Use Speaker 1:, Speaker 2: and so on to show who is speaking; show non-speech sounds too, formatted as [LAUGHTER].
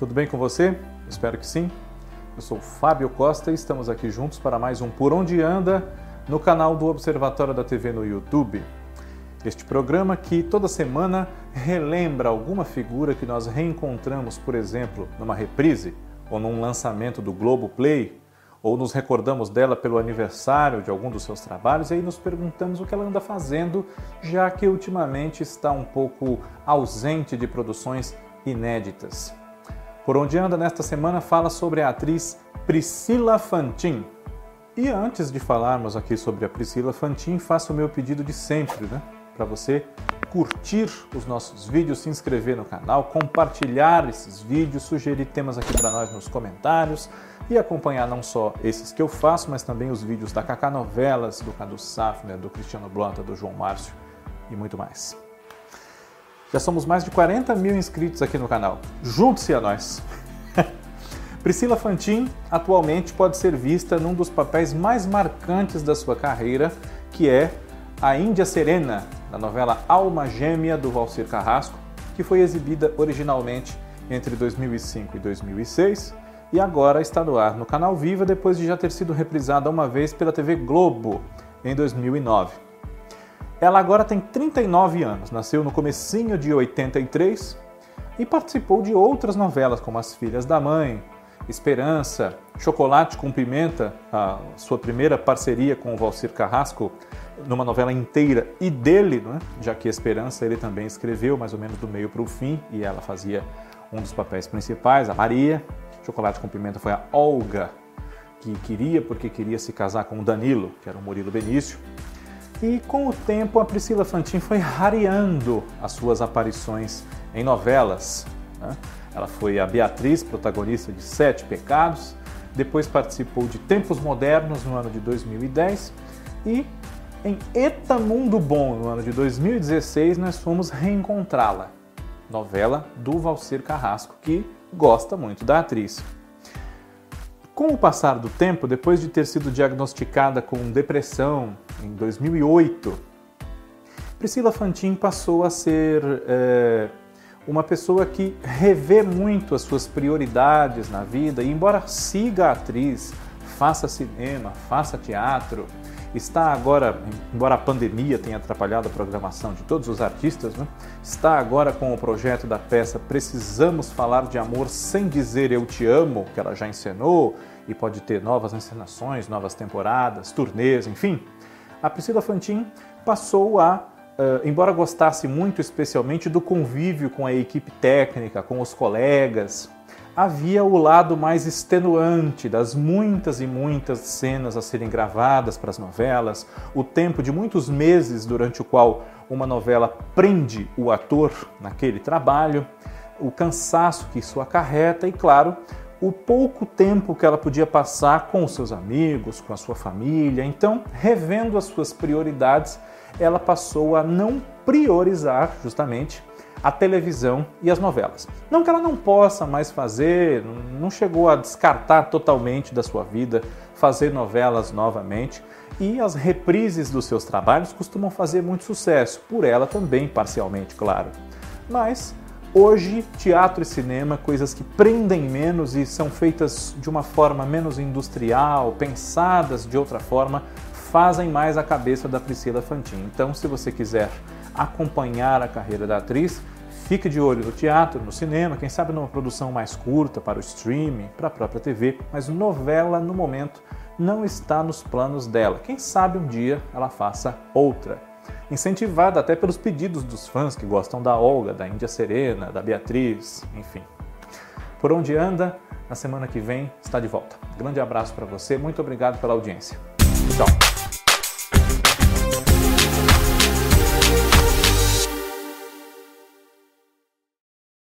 Speaker 1: Tudo bem com você? Espero que sim. Eu sou Fábio Costa e estamos aqui juntos para mais um Por Onde Anda no canal do Observatório da TV no YouTube. Este programa que toda semana relembra alguma figura que nós reencontramos, por exemplo, numa reprise ou num lançamento do Globo Play, ou nos recordamos dela pelo aniversário de algum dos seus trabalhos e aí nos perguntamos o que ela anda fazendo, já que ultimamente está um pouco ausente de produções inéditas. Por onde anda nesta semana fala sobre a atriz Priscila Fantin. E antes de falarmos aqui sobre a Priscila Fantin, faço o meu pedido de sempre, né? Para você curtir os nossos vídeos, se inscrever no canal, compartilhar esses vídeos, sugerir temas aqui para nós nos comentários e acompanhar não só esses que eu faço, mas também os vídeos da Kaká Novelas, do Cadu Safner, do Cristiano Blota, do João Márcio e muito mais. Já somos mais de 40 mil inscritos aqui no canal. Junte-se a nós! [LAUGHS] Priscila Fantin atualmente pode ser vista num dos papéis mais marcantes da sua carreira, que é a Índia Serena, na novela Alma Gêmea do Valcir Carrasco, que foi exibida originalmente entre 2005 e 2006 e agora está no ar no Canal Viva depois de já ter sido reprisada uma vez pela TV Globo em 2009. Ela agora tem 39 anos, nasceu no comecinho de 83 e participou de outras novelas como As Filhas da Mãe, Esperança, Chocolate com Pimenta, a sua primeira parceria com o Valcir Carrasco numa novela inteira e dele, né? já que Esperança ele também escreveu mais ou menos do meio para o fim e ela fazia um dos papéis principais, a Maria. Chocolate com Pimenta foi a Olga, que queria porque queria se casar com o Danilo, que era o Murilo Benício. E com o tempo, a Priscila Fantin foi rareando as suas aparições em novelas. Né? Ela foi a Beatriz, protagonista de Sete Pecados, depois participou de Tempos Modernos no ano de 2010 e em Eta Mundo Bom no ano de 2016 nós fomos reencontrá-la. Novela do Valcir Carrasco, que gosta muito da atriz. Com o passar do tempo, depois de ter sido diagnosticada com depressão em 2008, Priscila Fantin passou a ser é, uma pessoa que revê muito as suas prioridades na vida e, embora siga a atriz, faça cinema, faça teatro, está agora, embora a pandemia tenha atrapalhado a programação de todos os artistas, né, está agora com o projeto da peça Precisamos Falar de Amor Sem Dizer Eu Te Amo, que ela já encenou e pode ter novas encenações, novas temporadas, turnês, enfim. A Priscila Fantin passou a, uh, embora gostasse muito especialmente do convívio com a equipe técnica, com os colegas, havia o lado mais extenuante das muitas e muitas cenas a serem gravadas para as novelas, o tempo de muitos meses durante o qual uma novela prende o ator naquele trabalho, o cansaço que isso acarreta e, claro, o pouco tempo que ela podia passar com os seus amigos, com a sua família. Então, revendo as suas prioridades, ela passou a não priorizar justamente a televisão e as novelas. Não que ela não possa mais fazer, não chegou a descartar totalmente da sua vida fazer novelas novamente, e as reprises dos seus trabalhos costumam fazer muito sucesso, por ela também parcialmente, claro. Mas Hoje, teatro e cinema, coisas que prendem menos e são feitas de uma forma menos industrial, pensadas de outra forma, fazem mais a cabeça da Priscila Fantin. Então, se você quiser acompanhar a carreira da atriz, fique de olho no teatro, no cinema, quem sabe numa produção mais curta para o streaming, para a própria TV, mas novela no momento não está nos planos dela. Quem sabe um dia ela faça outra incentivada até pelos pedidos dos fãs que gostam da Olga, da Índia Serena, da Beatriz, enfim. Por onde anda, na semana que vem está de volta. Grande abraço para você, muito obrigado pela audiência. Tchau.